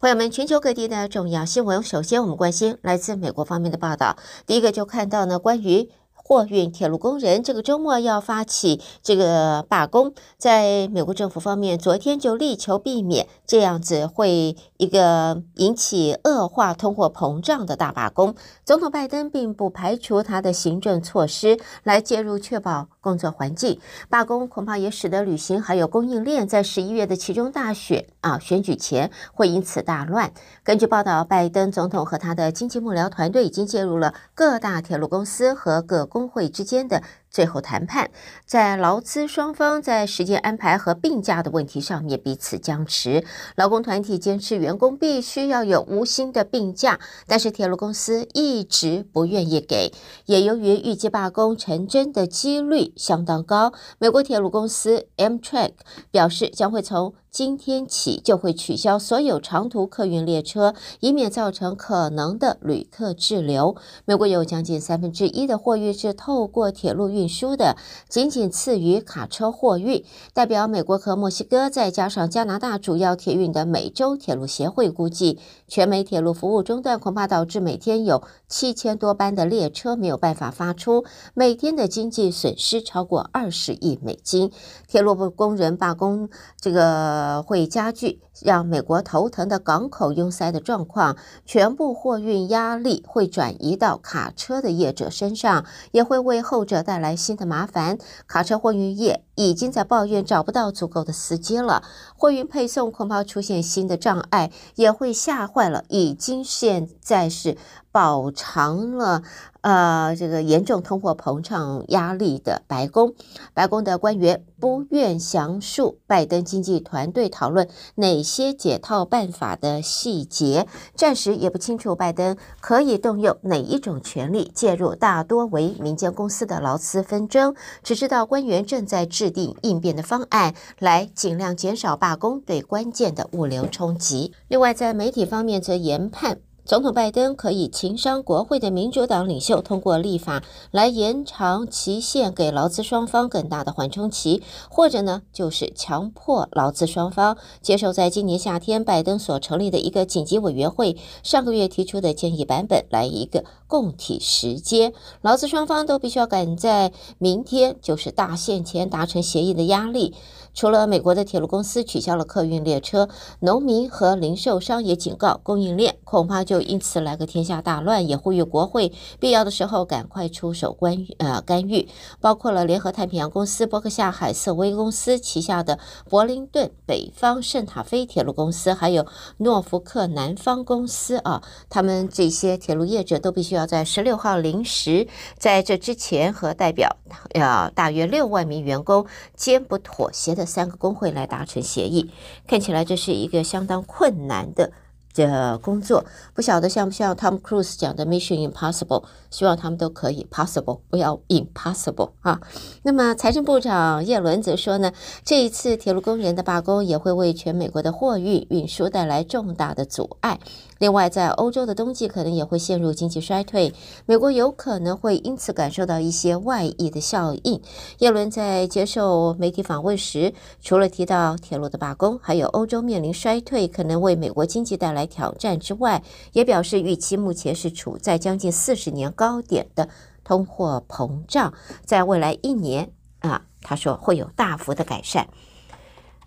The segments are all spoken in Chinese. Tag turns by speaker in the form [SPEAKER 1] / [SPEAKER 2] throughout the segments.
[SPEAKER 1] 朋友们，全球各地的重要新闻，首先我们关心来自美国方面的报道。第一个就看到呢，关于。货运铁路工人这个周末要发起这个罢工，在美国政府方面，昨天就力求避免这样子会一个引起恶化通货膨胀的大罢工。总统拜登并不排除他的行政措施来介入，确保工作环境。罢工恐怕也使得旅行还有供应链在十一月的其中大选啊选举前会因此大乱。根据报道，拜登总统和他的经济幕僚团队已经介入了各大铁路公司和各工会之间的最后谈判，在劳资双方在时间安排和病假的问题上面彼此僵持。劳工团体坚持员工必须要有无薪的病假，但是铁路公司一直不愿意给。也由于预计罢工成真的几率相当高，美国铁路公司 Amtrak 表示将会从今天起就会取消所有长途客运列车，以免造成可能的旅客滞留。美国有将近三分之一的货运是透过铁路运输的，仅仅次于卡车货运。代表美国和墨西哥再加上加拿大主要铁运的美洲铁路协会估计，全美铁路服务中断恐怕导致每天有七千多班的列车没有办法发出，每天的经济损失超过二十亿美金。铁路部工人罢工，这个。呃，会加剧让美国头疼的港口拥塞的状况，全部货运压力会转移到卡车的业者身上，也会为后者带来新的麻烦。卡车货运业已经在抱怨找不到足够的司机了，货运配送恐怕出现新的障碍，也会吓坏了已经现在是饱尝了。呃，这个严重通货膨胀压力的白宫，白宫的官员不愿详述拜登经济团队讨论哪些解套办法的细节，暂时也不清楚拜登可以动用哪一种权力介入大多为民间公司的劳资纷争，只知道官员正在制定应变的方案，来尽量减少罢工对关键的物流冲击。另外，在媒体方面则研判。总统拜登可以情商国会的民主党领袖通过立法来延长期限，给劳资双方更大的缓冲期，或者呢，就是强迫劳资双方接受在今年夏天拜登所成立的一个紧急委员会上个月提出的建议版本来一个共体时间，劳资双方都必须要赶在明天就是大限前达成协议的压力。除了美国的铁路公司取消了客运列车，农民和零售商也警告供应链恐怕就就因此来个天下大乱，也呼吁国会必要的时候赶快出手干呃干预。包括了联合太平洋公司、波克夏海瑟威公司旗下的柏林顿北方圣塔菲铁路公司，还有诺福克南方公司啊，他们这些铁路业者都必须要在十六号零时，在这之前和代表呃大约六万名员工坚不妥协的。三个工会来达成协议，看起来这是一个相当困难的的工作，不晓得像不像 Tom Cruise 讲的 Mission Impossible，希望他们都可以 possible，不要 impossible 啊。那么财政部长叶伦则说呢，这一次铁路工人的罢工也会为全美国的货运运输带来重大的阻碍。另外，在欧洲的冬季可能也会陷入经济衰退，美国有可能会因此感受到一些外溢的效应。耶伦在接受媒体访问时，除了提到铁路的罢工，还有欧洲面临衰退可能为美国经济带来挑战之外，也表示预期目前是处在将近四十年高点的通货膨胀，在未来一年啊，他说会有大幅的改善。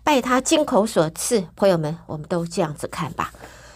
[SPEAKER 1] 拜他金口所赐，朋友们，我们都这样子看吧。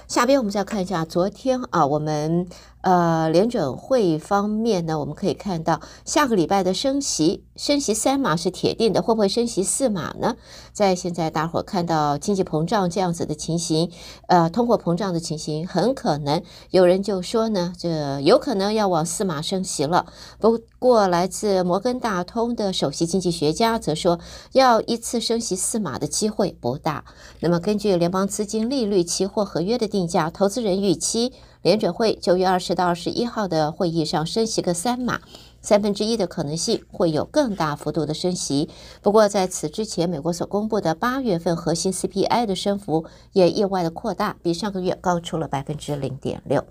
[SPEAKER 1] 下边我们再看一下，昨天啊，我们。呃，联准会方面呢，我们可以看到下个礼拜的升息，升息三码是铁定的，会不会升息四码呢？在现在大伙看到经济膨胀这样子的情形，呃，通货膨胀的情形，很可能有人就说呢，这有可能要往四码升息了。不过，来自摩根大通的首席经济学家则说，要一次升息四码的机会不大。那么，根据联邦资金利率期货合约的定价，投资人预期。联准会九月二十到二十一号的会议上升息个三码，三分之一的可能性会有更大幅度的升息。不过在此之前，美国所公布的八月份核心 CPI 的升幅也意外的扩大，比上个月高出了百分之零点六。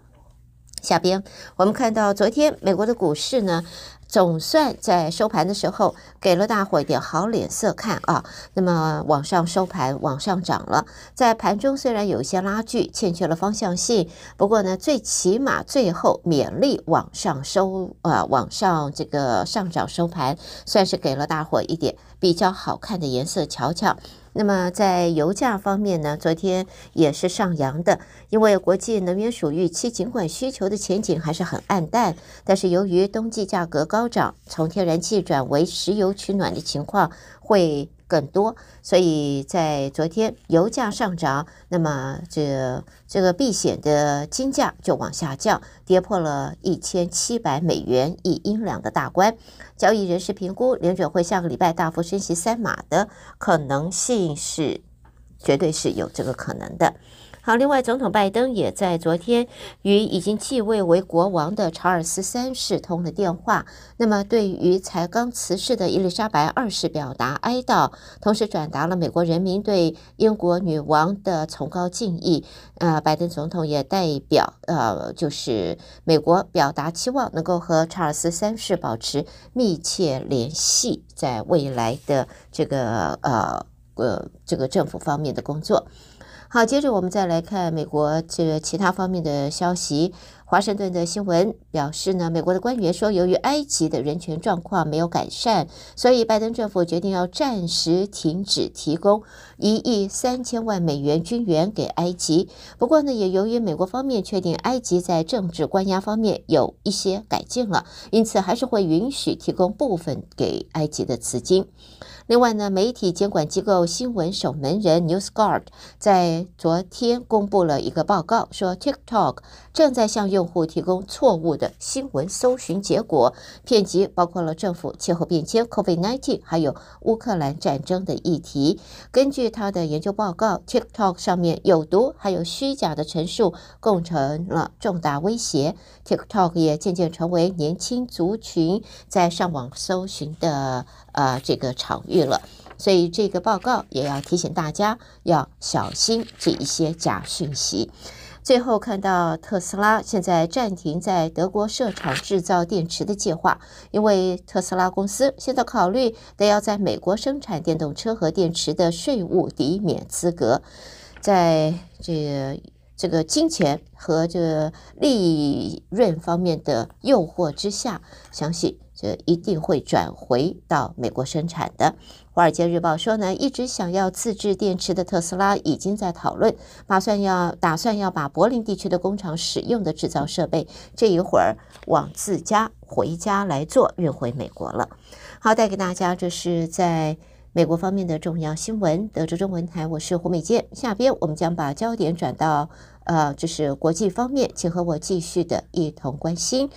[SPEAKER 1] 下边我们看到昨天美国的股市呢。总算在收盘的时候给了大伙一点好脸色看啊。那么往上收盘，往上涨了。在盘中虽然有一些拉锯，欠缺了方向性，不过呢，最起码最后勉力往上收啊，往上这个上涨收盘，算是给了大伙一点比较好看的颜色瞧瞧。那么在油价方面呢，昨天也是上扬的，因为国际能源署预期，尽管需求的前景还是很暗淡，但是由于冬季价格高涨，从天然气转为石油取暖的情况会更多，所以在昨天油价上涨，那么这这个避险的金价就往下降，跌破了一千七百美元一英两的大关。交易人士评估，联准会下个礼拜大幅升息三码的可能性是，绝对是有这个可能的。好，另外，总统拜登也在昨天与已经继位为国王的查尔斯三世通了电话。那么，对于才刚辞世的伊丽莎白二世表达哀悼，同时转达了美国人民对英国女王的崇高敬意。呃，拜登总统也代表呃，就是美国表达期望，能够和查尔斯三世保持密切联系，在未来的这个呃呃这个政府方面的工作。好，接着我们再来看美国这个其他方面的消息。华盛顿的新闻表示呢，美国的官员说，由于埃及的人权状况没有改善，所以拜登政府决定要暂时停止提供一亿三千万美元军援给埃及。不过呢，也由于美国方面确定埃及在政治关押方面有一些改进了，因此还是会允许提供部分给埃及的资金。另外呢，媒体监管机构新闻守门人 NewsGuard 在昨天公布了一个报告，说 TikTok 正在向用户提供错误的新闻搜寻结果，遍及包括了政府、气候变迁、COVID-19，还有乌克兰战争的议题。根据他的研究报告，TikTok 上面有毒还有虚假的陈述构成了重大威胁。TikTok 也渐渐成为年轻族群在上网搜寻的呃这个场域了，所以这个报告也要提醒大家要小心这一些假讯息。最后看到特斯拉现在暂停在德国设厂制造电池的计划，因为特斯拉公司现在考虑得要在美国生产电动车和电池的税务抵免资格，在这个。这个金钱和这利润方面的诱惑之下，相信这一定会转回到美国生产的。《华尔街日报》说呢，一直想要自制电池的特斯拉已经在讨论，打算要打算要把柏林地区的工厂使用的制造设备，这一会儿往自家回家来做，运回美国了。好，带给大家这是在。美国方面的重要新闻，德州中文台，我是胡美健。下边我们将把焦点转到，呃，就是国际方面，请和我继续的一同关心。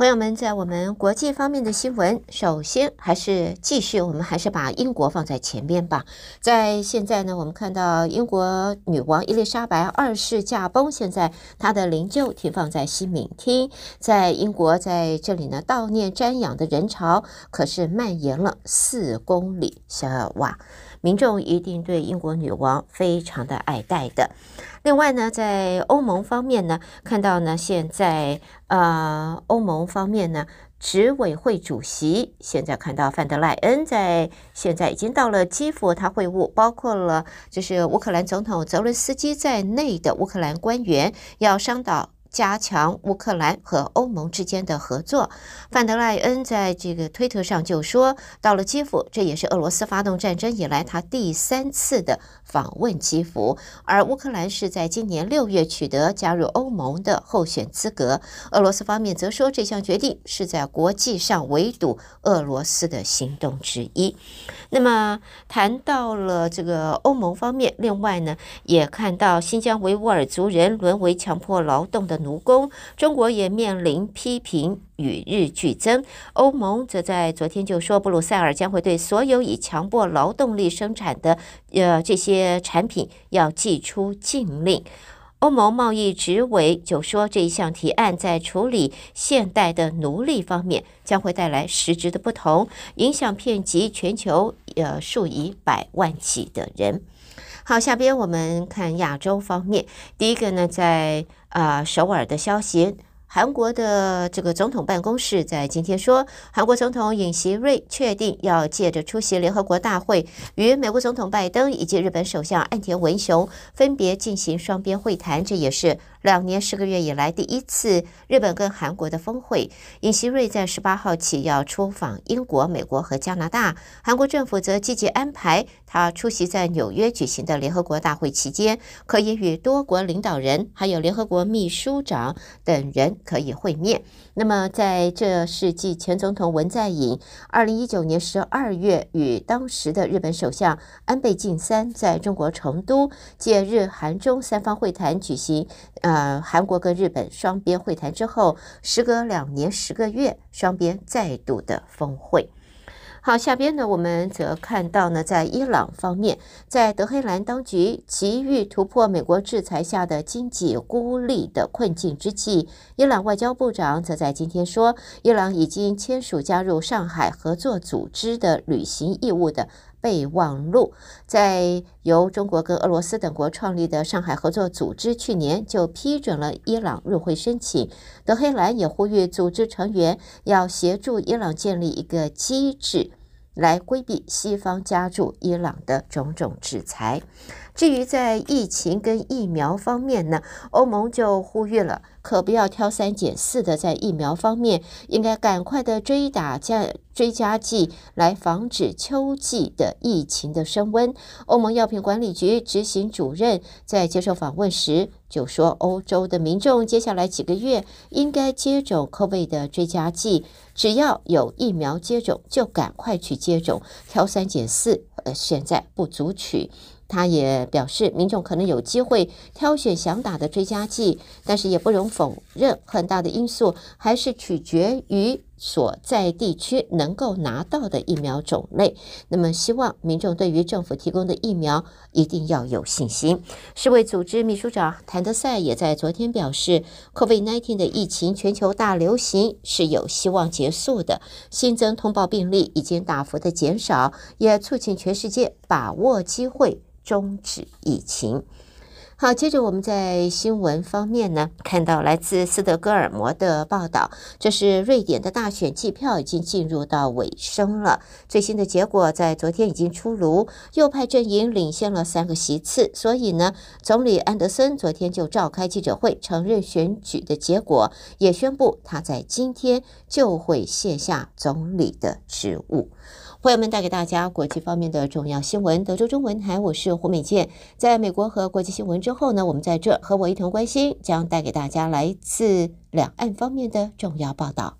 [SPEAKER 1] 朋友们，在我们国际方面的新闻，首先还是继续，我们还是把英国放在前面吧。在现在呢，我们看到英国女王伊丽莎白二世驾崩，现在她的灵柩停放在西敏厅，在英国在这里呢悼念瞻仰的人潮可是蔓延了四公里，小哇，民众一定对英国女王非常的爱戴的。另外呢，在欧盟方面呢，看到呢，现在呃，欧盟方面呢，执委会主席现在看到范德赖恩在现在已经到了基辅，他会晤包括了就是乌克兰总统泽伦斯基在内的乌克兰官员，要商讨。加强乌克兰和欧盟之间的合作。范德赖恩在这个推特上就说：“到了基辅，这也是俄罗斯发动战争以来他第三次的访问基辅。而乌克兰是在今年六月取得加入欧盟的候选资格。俄罗斯方面则说，这项决定是在国际上围堵俄罗斯的行动之一。”那么谈到了这个欧盟方面，另外呢，也看到新疆维吾尔族人沦为强迫劳动的奴工，中国也面临批评与日俱增。欧盟则在昨天就说，布鲁塞尔将会对所有以强迫劳动力生产的呃这些产品要祭出禁令。欧盟贸易执委就说，这一项提案在处理现代的奴隶方面将会带来实质的不同，影响遍及全球呃数以百万计的人。好，下边我们看亚洲方面，第一个呢，在啊首尔的消息。韩国的这个总统办公室在今天说，韩国总统尹锡瑞确定要借着出席联合国大会，与美国总统拜登以及日本首相岸田文雄分别进行双边会谈，这也是。两年十个月以来第一次日本跟韩国的峰会，尹锡瑞在十八号起要出访英国、美国和加拿大。韩国政府则积极安排他出席在纽约举行的联合国大会期间，可以与多国领导人还有联合国秘书长等人可以会面。那么在这是继前总统文在寅二零一九年十二月与当时的日本首相安倍晋三在中国成都借日韩中三方会谈举行。呃韩国跟日本双边会谈之后，时隔两年十个月，双边再度的峰会。好，下边呢，我们则看到呢，在伊朗方面，在德黑兰当局急于突破美国制裁下的经济孤立的困境之际，伊朗外交部长则在今天说，伊朗已经签署加入上海合作组织的履行义务的备忘录。在由中国跟俄罗斯等国创立的上海合作组织，去年就批准了伊朗入会申请。德黑兰也呼吁组织成员要协助伊朗建立一个机制。来规避西方加注伊朗的种种制裁。至于在疫情跟疫苗方面呢，欧盟就呼吁了，可不要挑三拣四的，在疫苗方面应该赶快的追打加追加剂，来防止秋季的疫情的升温。欧盟药品管理局执行主任在接受访问时就说，欧洲的民众接下来几个月应该接种 COVID 的追加剂，只要有疫苗接种就赶快去接种，挑三拣四，呃，现在不足取。他也表示，民众可能有机会挑选想打的追加剂，但是也不容否认，很大的因素还是取决于所在地区能够拿到的疫苗种类。那么，希望民众对于政府提供的疫苗一定要有信心。世卫组织秘书长谭德赛也在昨天表示，COVID-19 的疫情全球大流行是有希望结束的，新增通报病例已经大幅的减少，也促进全世界把握机会。终止疫情。好，接着我们在新闻方面呢，看到来自斯德哥尔摩的报道，这是瑞典的大选计票已经进入到尾声了。最新的结果在昨天已经出炉，右派阵营领先了三个席次，所以呢，总理安德森昨天就召开记者会，承认选举的结果，也宣布他在今天就会卸下总理的职务。朋友们带给大家国际方面的重要新闻。德州中文台，我是胡美健。在美国和国际新闻之后呢，我们在这和我一同关心，将带给大家来自两岸方面的重要报道。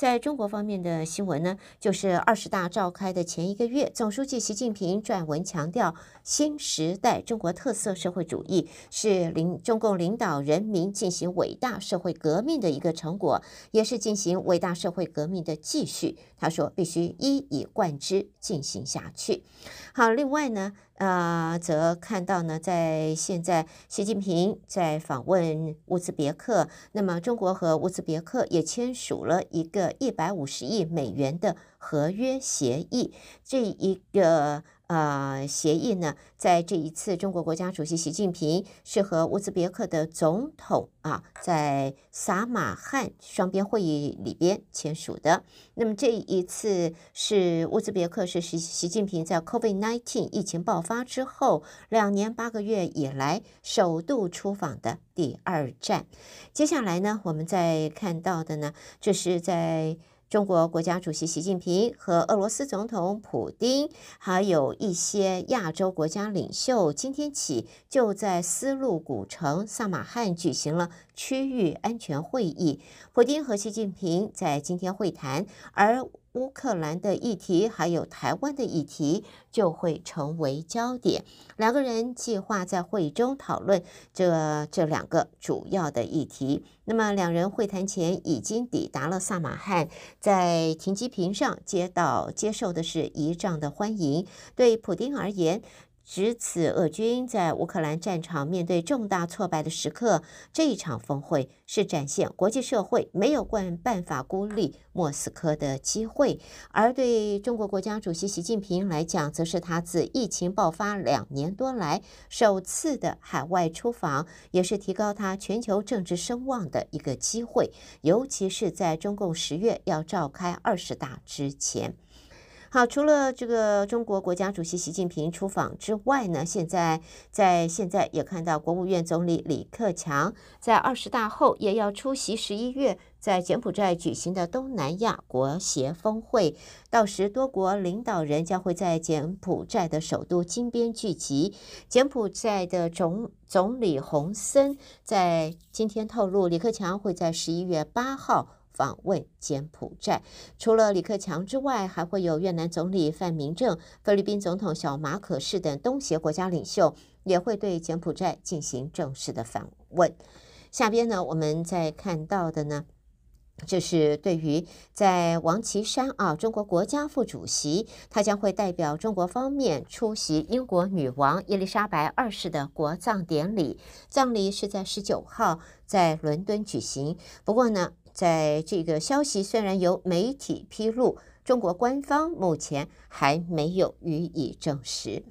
[SPEAKER 1] 在中国方面的新闻呢，就是二十大召开的前一个月，总书记习近平撰文强调，新时代中国特色社会主义是领中共领导人民进行伟大社会革命的一个成果，也是进行伟大社会革命的继续。他说，必须一以贯之进行下去。好，另外呢。呃，则看到呢，在现在，习近平在访问乌兹别克，那么中国和乌兹别克也签署了一个一百五十亿美元的合约协议，这一个。呃，协议呢，在这一次中国国家主席习近平是和乌兹别克的总统啊，在撒马汉双边会议里边签署的。那么这一次是乌兹别克是习习近平在 COVID-19 疫情爆发之后两年八个月以来首度出访的第二站。接下来呢，我们再看到的呢，这是在。中国国家主席习近平和俄罗斯总统普京，还有一些亚洲国家领袖，今天起就在丝路古城萨马汉举行了区域安全会议。普京和习近平在今天会谈，而。乌克兰的议题还有台湾的议题就会成为焦点。两个人计划在会议中讨论这这两个主要的议题。那么，两人会谈前已经抵达了萨马汉，在停机坪上接到接受的是仪仗的欢迎。对普丁而言，值此俄军在乌克兰战场面对重大挫败的时刻，这一场峰会是展现国际社会没有办法孤立莫斯科的机会。而对中国国家主席习近平来讲，则是他自疫情爆发两年多来首次的海外出访，也是提高他全球政治声望的一个机会，尤其是在中共十月要召开二十大之前。好，除了这个中国国家主席习近平出访之外呢，现在在现在也看到国务院总理李克强在二十大后也要出席十一月在柬埔寨举行的东南亚国协峰会，到时多国领导人将会在柬埔寨的首都金边聚集。柬埔寨的总总理洪森在今天透露，李克强会在十一月八号。访问柬埔寨，除了李克强之外，还会有越南总理范明政、菲律宾总统小马可士等东协国家领袖，也会对柬埔寨进行正式的访问。下边呢，我们再看到的呢。这是对于在王岐山啊，中国国家副主席，他将会代表中国方面出席英国女王伊丽莎白二世的国葬典礼。葬礼是在十九号在伦敦举行。不过呢，在这个消息虽然由媒体披露，中国官方目前还没有予以证实。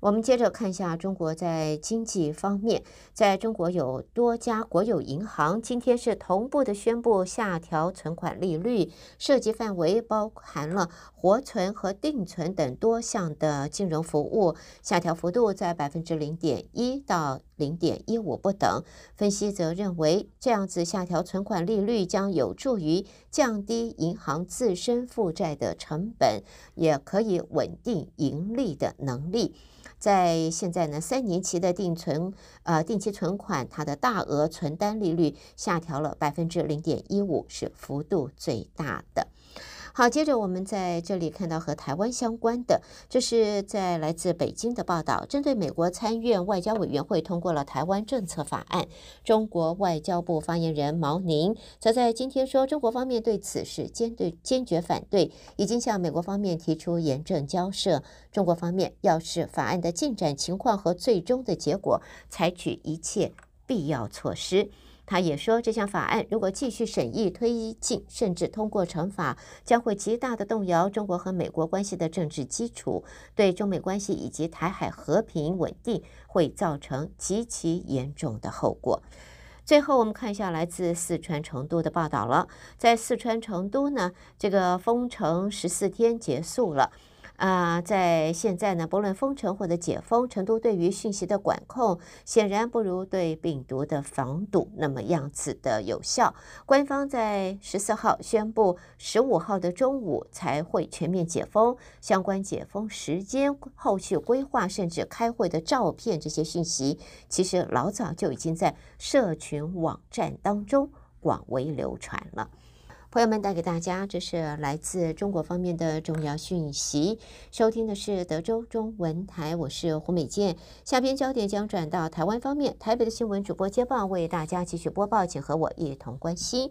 [SPEAKER 1] 我们接着看一下中国在经济方面，在中国有多家国有银行今天是同步的宣布下调存款利率，涉及范围包含了活存和定存等多项的金融服务，下调幅度在百分之零点一到零点一五不等。分析则认为，这样子下调存款利率将有助于降低银行自身负债的成本，也可以稳定盈利的能力。在现在呢，三年期的定存，呃，定期存款，它的大额存单利率下调了百分之零点一五，是幅度最大的。好，接着我们在这里看到和台湾相关的，这是在来自北京的报道。针对美国参院外交委员会通过了台湾政策法案，中国外交部发言人毛宁则在今天说，中国方面对此事坚对坚决反对，已经向美国方面提出严正交涉。中国方面要视法案的进展情况和最终的结果，采取一切必要措施。他也说，这项法案如果继续审议推进，甚至通过成法，将会极大的动摇中国和美国关系的政治基础，对中美关系以及台海和平稳定会造成极其严重的后果。最后，我们看一下来自四川成都的报道了，在四川成都呢，这个封城十四天结束了。啊、在现在呢，不论封城或者解封，成都对于讯息的管控显然不如对病毒的防堵那么样子的有效。官方在十四号宣布，十五号的中午才会全面解封，相关解封时间、后续规划，甚至开会的照片，这些讯息其实老早就已经在社群网站当中广为流传了。朋友们，带给大家，这是来自中国方面的重要讯息。收听的是德州中文台，我是胡美健。下边焦点将转到台湾方面，台北的新闻主播接棒为大家继续播报，请和我一同关心。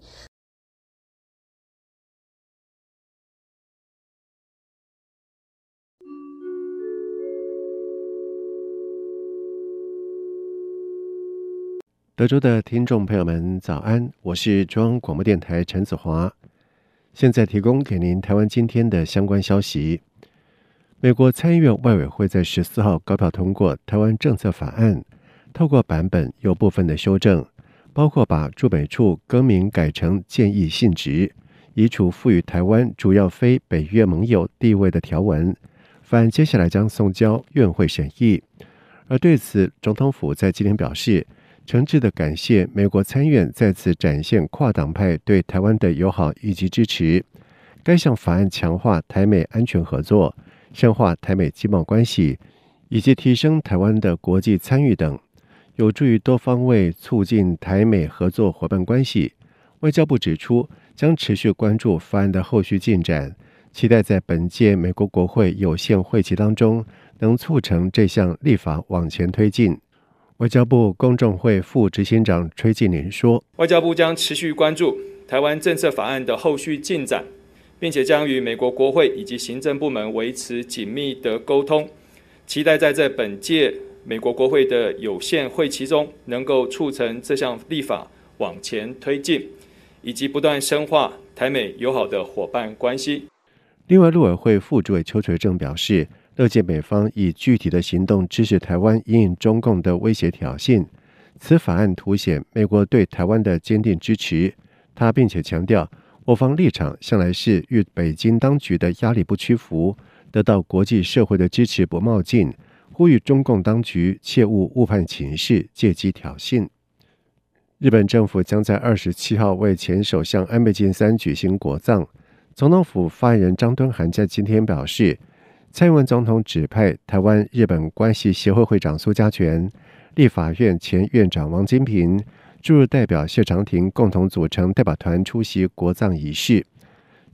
[SPEAKER 2] 德州的听众朋友们，早安！我是中央广播电台陈子华，现在提供给您台湾今天的相关消息。美国参议院外委会在十四号高票通过台湾政策法案，透过版本有部分的修正，包括把驻美处更名改成建议性质，移除赋予台湾主要非北约盟友地位的条文。法案接下来将送交院会审议，而对此，总统府在今天表示。诚挚地感谢美国参院再次展现跨党派对台湾的友好以及支持。该项法案强化台美安全合作、深化台美经贸关系以及提升台湾的国际参与等，有助于多方位促进台美合作伙伴关系。外交部指出，将持续关注法案的后续进展，期待在本届美国国会有限会期当中，能促成这项立法往前推进。外交部公众会副执行长崔静林说：“
[SPEAKER 3] 外交部将持续关注台湾政策法案的后续进展，并且将与美国国会以及行政部门维持紧密的沟通，期待在这本届美国国会的有限会期中，能够促成这项立法往前推进，以及不断深化台美友好的伙伴关系。
[SPEAKER 2] 另外，陆委会副主委邱垂正表示，乐见美方以具体的行动支持台湾因应中共的威胁挑衅。此法案凸显美国对台湾的坚定支持。他并且强调，我方立场向来是与北京当局的压力不屈服，得到国际社会的支持不冒进。呼吁中共当局切勿误判情势，借机挑衅。日本政府将在二十七号为前首相安倍晋三举行国葬。总统府发言人张敦涵在今天表示，蔡英文总统指派台湾日本关系协会会长苏家全、立法院前院长王金平驻日代表谢长廷共同组成代表团出席国葬仪式。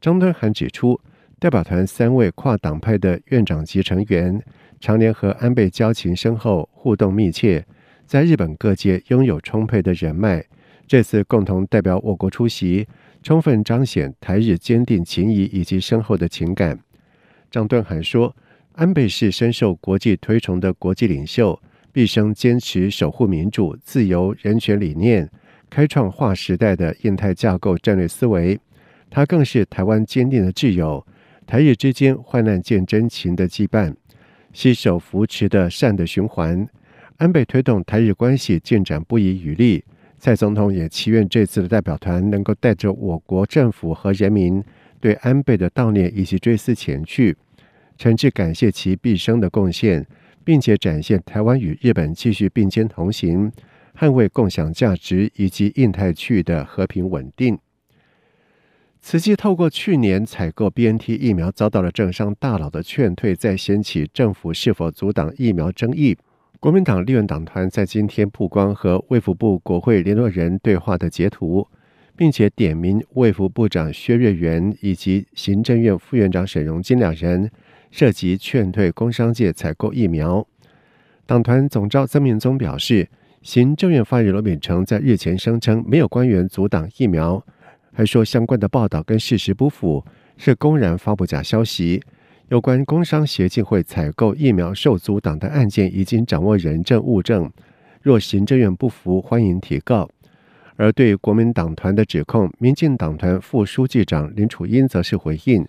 [SPEAKER 2] 张敦涵指出，代表团三位跨党派的院长级成员。常年和安倍交情深厚，互动密切，在日本各界拥有充沛的人脉。这次共同代表我国出席，充分彰显台日坚定情谊以及深厚的情感。张敦涵说，安倍是深受国际推崇的国际领袖，毕生坚持守护民主、自由、人权理念，开创划时代的印太架构战略思维。他更是台湾坚定的挚友，台日之间患难见真情的羁绊。携手扶持的善的循环，安倍推动台日关系进展不遗余力。蔡总统也祈愿这次的代表团能够带着我国政府和人民对安倍的悼念以及追思前去，诚挚感谢其毕生的贡献，并且展现台湾与日本继续并肩同行，捍卫共享价值以及印太区域的和平稳定。慈济透过去年采购 BNT 疫苗遭到了政商大佬的劝退，再掀起政府是否阻挡疫苗争议。国民党立院党团在今天曝光和卫福部国会联络人对话的截图，并且点名卫福部长薛瑞元以及行政院副院长沈荣金两人涉及劝退工商界采购疫苗。党团总召曾铭宗表示，行政院发言人罗秉成在日前声称没有官员阻挡疫苗。还说相关的报道跟事实不符，是公然发布假消息。有关工商协进会采购疫苗受阻挡的案件，已经掌握人证物证。若行政院不服，欢迎提告。而对国民党团的指控，民进党团副书记长林楚英则是回应：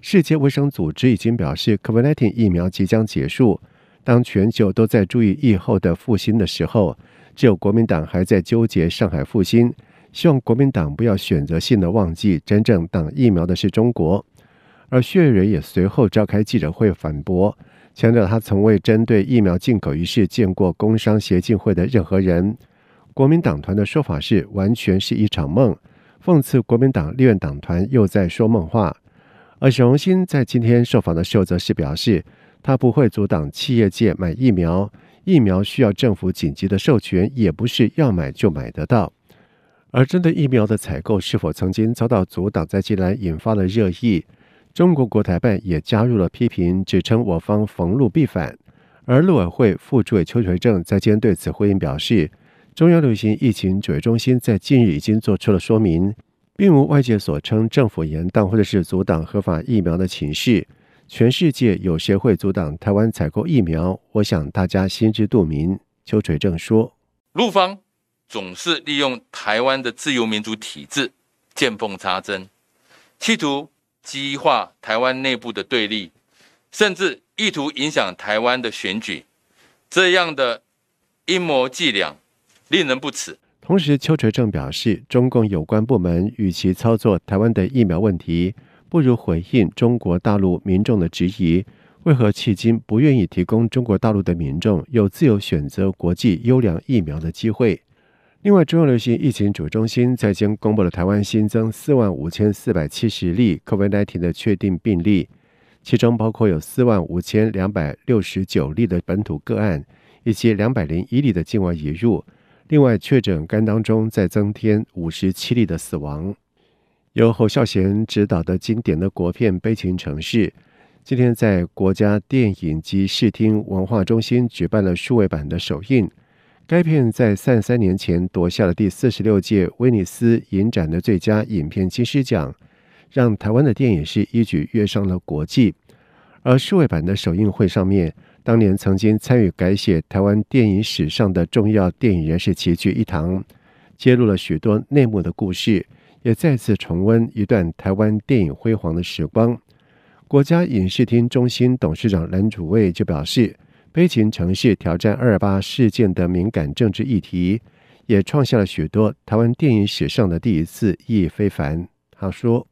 [SPEAKER 2] 世界卫生组织已经表示，COVID-19 疫苗即将结束。当全球都在注意疫后的复兴的时候，只有国民党还在纠结上海复兴。希望国民党不要选择性的忘记，真正挡疫苗的是中国。而薛瑞也随后召开记者会反驳，强调他从未针对疫苗进口一事见过工商协进会的任何人。国民党团的说法是完全是一场梦，讽刺国民党立院党团又在说梦话。而沈荣金在今天受访的时候则是表示，他不会阻挡企业界买疫苗，疫苗需要政府紧急的授权，也不是要买就买得到。而针对疫苗的采购是否曾经遭到阻挡，在近来引发了热议。中国国台办也加入了批评，指称我方逢路必反。而陆委会副主委邱垂正在今天对此回应表示，中央流行疫情指挥中心在近日已经做出了说明，并无外界所称政府延宕或者是阻挡合法疫苗的情势。全世界有谁会阻挡台湾采购疫苗？我想大家心知肚明。邱垂正说，
[SPEAKER 4] 陆方。总是利用台湾的自由民主体制见缝插针，企图激化台湾内部的对立，甚至意图影响台湾的选举，这样的阴谋伎俩令人不齿。
[SPEAKER 2] 同时，邱垂正表示，中共有关部门与其操作台湾的疫苗问题，不如回应中国大陆民众的质疑：为何迄今不愿意提供中国大陆的民众有自由选择国际优良疫苗的机会？另外，中央流行疫情指挥中心在今公布了台湾新增四万五千四百七十例 COVID-19 的确定病例，其中包括有四万五千两百六十九例的本土个案，以及两百零一例的境外移入。另外，确诊肝当中再增添五十七例的死亡。由侯孝贤执导的经典的国片《悲情城市》，今天在国家电影及视听文化中心举办了数位版的首映。该片在三三年前夺下了第四十六届威尼斯影展的最佳影片金狮奖，让台湾的电影是一举跃上了国际。而数位版的首映会上面，当年曾经参与改写台湾电影史上的重要电影人士齐聚一堂，揭露了许多内幕的故事，也再次重温一段台湾电影辉煌的时光。国家影视厅中心董事长蓝祖蔚就表示，《悲情城市》挑战二二八事件的敏感政治议题，也创下了许多台湾电影史上的第一次，意义非凡。他说：“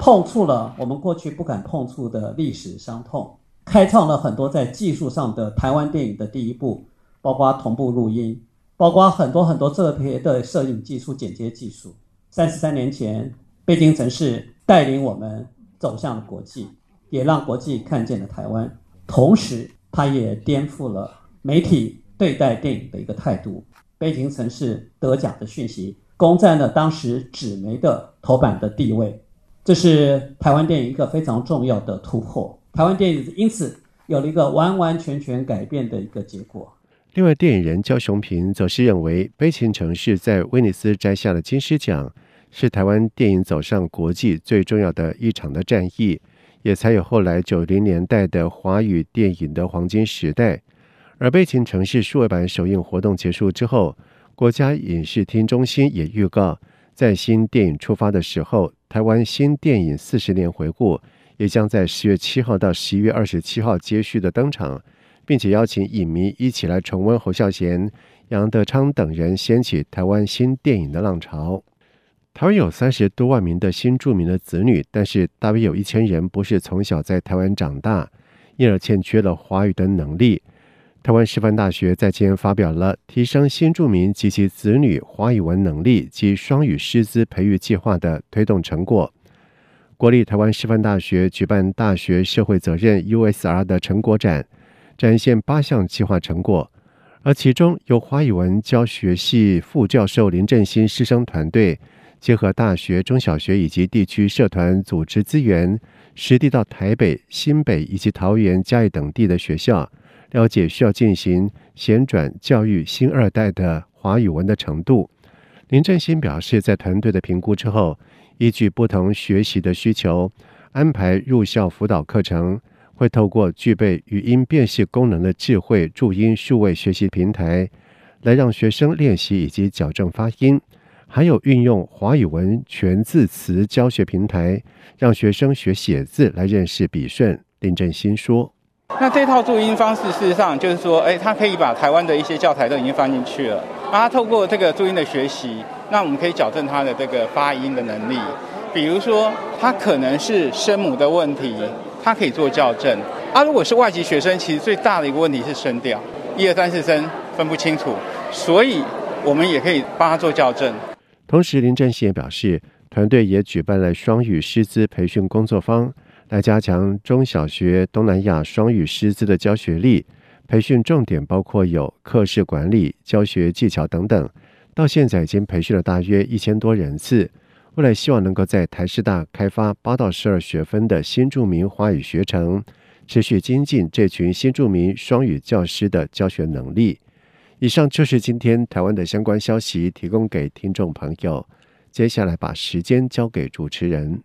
[SPEAKER 5] 碰触了我们过去不敢碰触的历史伤痛。”开创了很多在技术上的台湾电影的第一步，包括同步录音，包括很多很多特别的摄影技术、剪接技术。三十三年前，北京城市带领我们走向了国际，也让国际看见了台湾。同时，它也颠覆了媒体对待电影的一个态度。北京城市得奖的讯息，攻占了当时纸媒的头版的地位，这是台湾电影一个非常重要的突破。台湾电影因此有了一个完完全全改变的一个结果。
[SPEAKER 2] 另外，电影人焦雄屏则是认为，《悲情城市》在威尼斯摘下了金狮奖，是台湾电影走上国际最重要的一场的战役，也才有后来九零年代的华语电影的黄金时代。而《悲情城市》数位版首映活动结束之后，国家影视厅中心也预告，在新电影出发的时候，台湾新电影四十年回顾。也将在十月七号到十一月二十七号接续的登场，并且邀请影迷一起来重温侯孝贤、杨德昌等人掀起台湾新电影的浪潮。台湾有三十多万名的新住民的子女，但是大约有一千人不是从小在台湾长大，因而欠缺了华语的能力。台湾师范大学在今天发表了提升新住民及其子女华语文能力及双语师资培育计划的推动成果。国立台湾师范大学举办大学社会责任 USR 的成果展，展现八项计划成果，而其中由华语文教学系副教授林振兴师生团队，结合大学、中小学以及地区社团组织资源，实地到台北、新北以及桃园、嘉义等地的学校，了解需要进行衔转教育新二代的华语文的程度。林振兴表示，在团队的评估之后，依据不同学习的需求，安排入校辅导课程，会透过具备语音辨识功能的智慧注音数位学习平台，来让学生练习以及矫正发音；还有运用华语文全字词教学平台，让学生学写字来认识笔顺。林振兴说：“
[SPEAKER 6] 那这套注音方式，事实上就是说，哎，他可以把台湾的一些教材都已经放进去了，然后他透过这个注音的学习。”那我们可以矫正他的这个发音的能力，比如说他可能是声母的问题，他可以做校正。啊，如果是外籍学生，其实最大的一个问题是声调，一二三四声分不清楚，所以我们也可以帮他做校正。
[SPEAKER 2] 同时，林振兴也表示，团队也举办了双语师资培训工作坊，来加强中小学东南亚双语师资的教学力。培训重点包括有课室管理、教学技巧等等。到现在已经培训了大约一千多人次，未来希望能够在台师大开发八到十二学分的新住民华语学程，持续精进这群新住民双语教师的教学能力。以上就是今天台湾的相关消息，提供给听众朋友。接下来把时间交给主持人。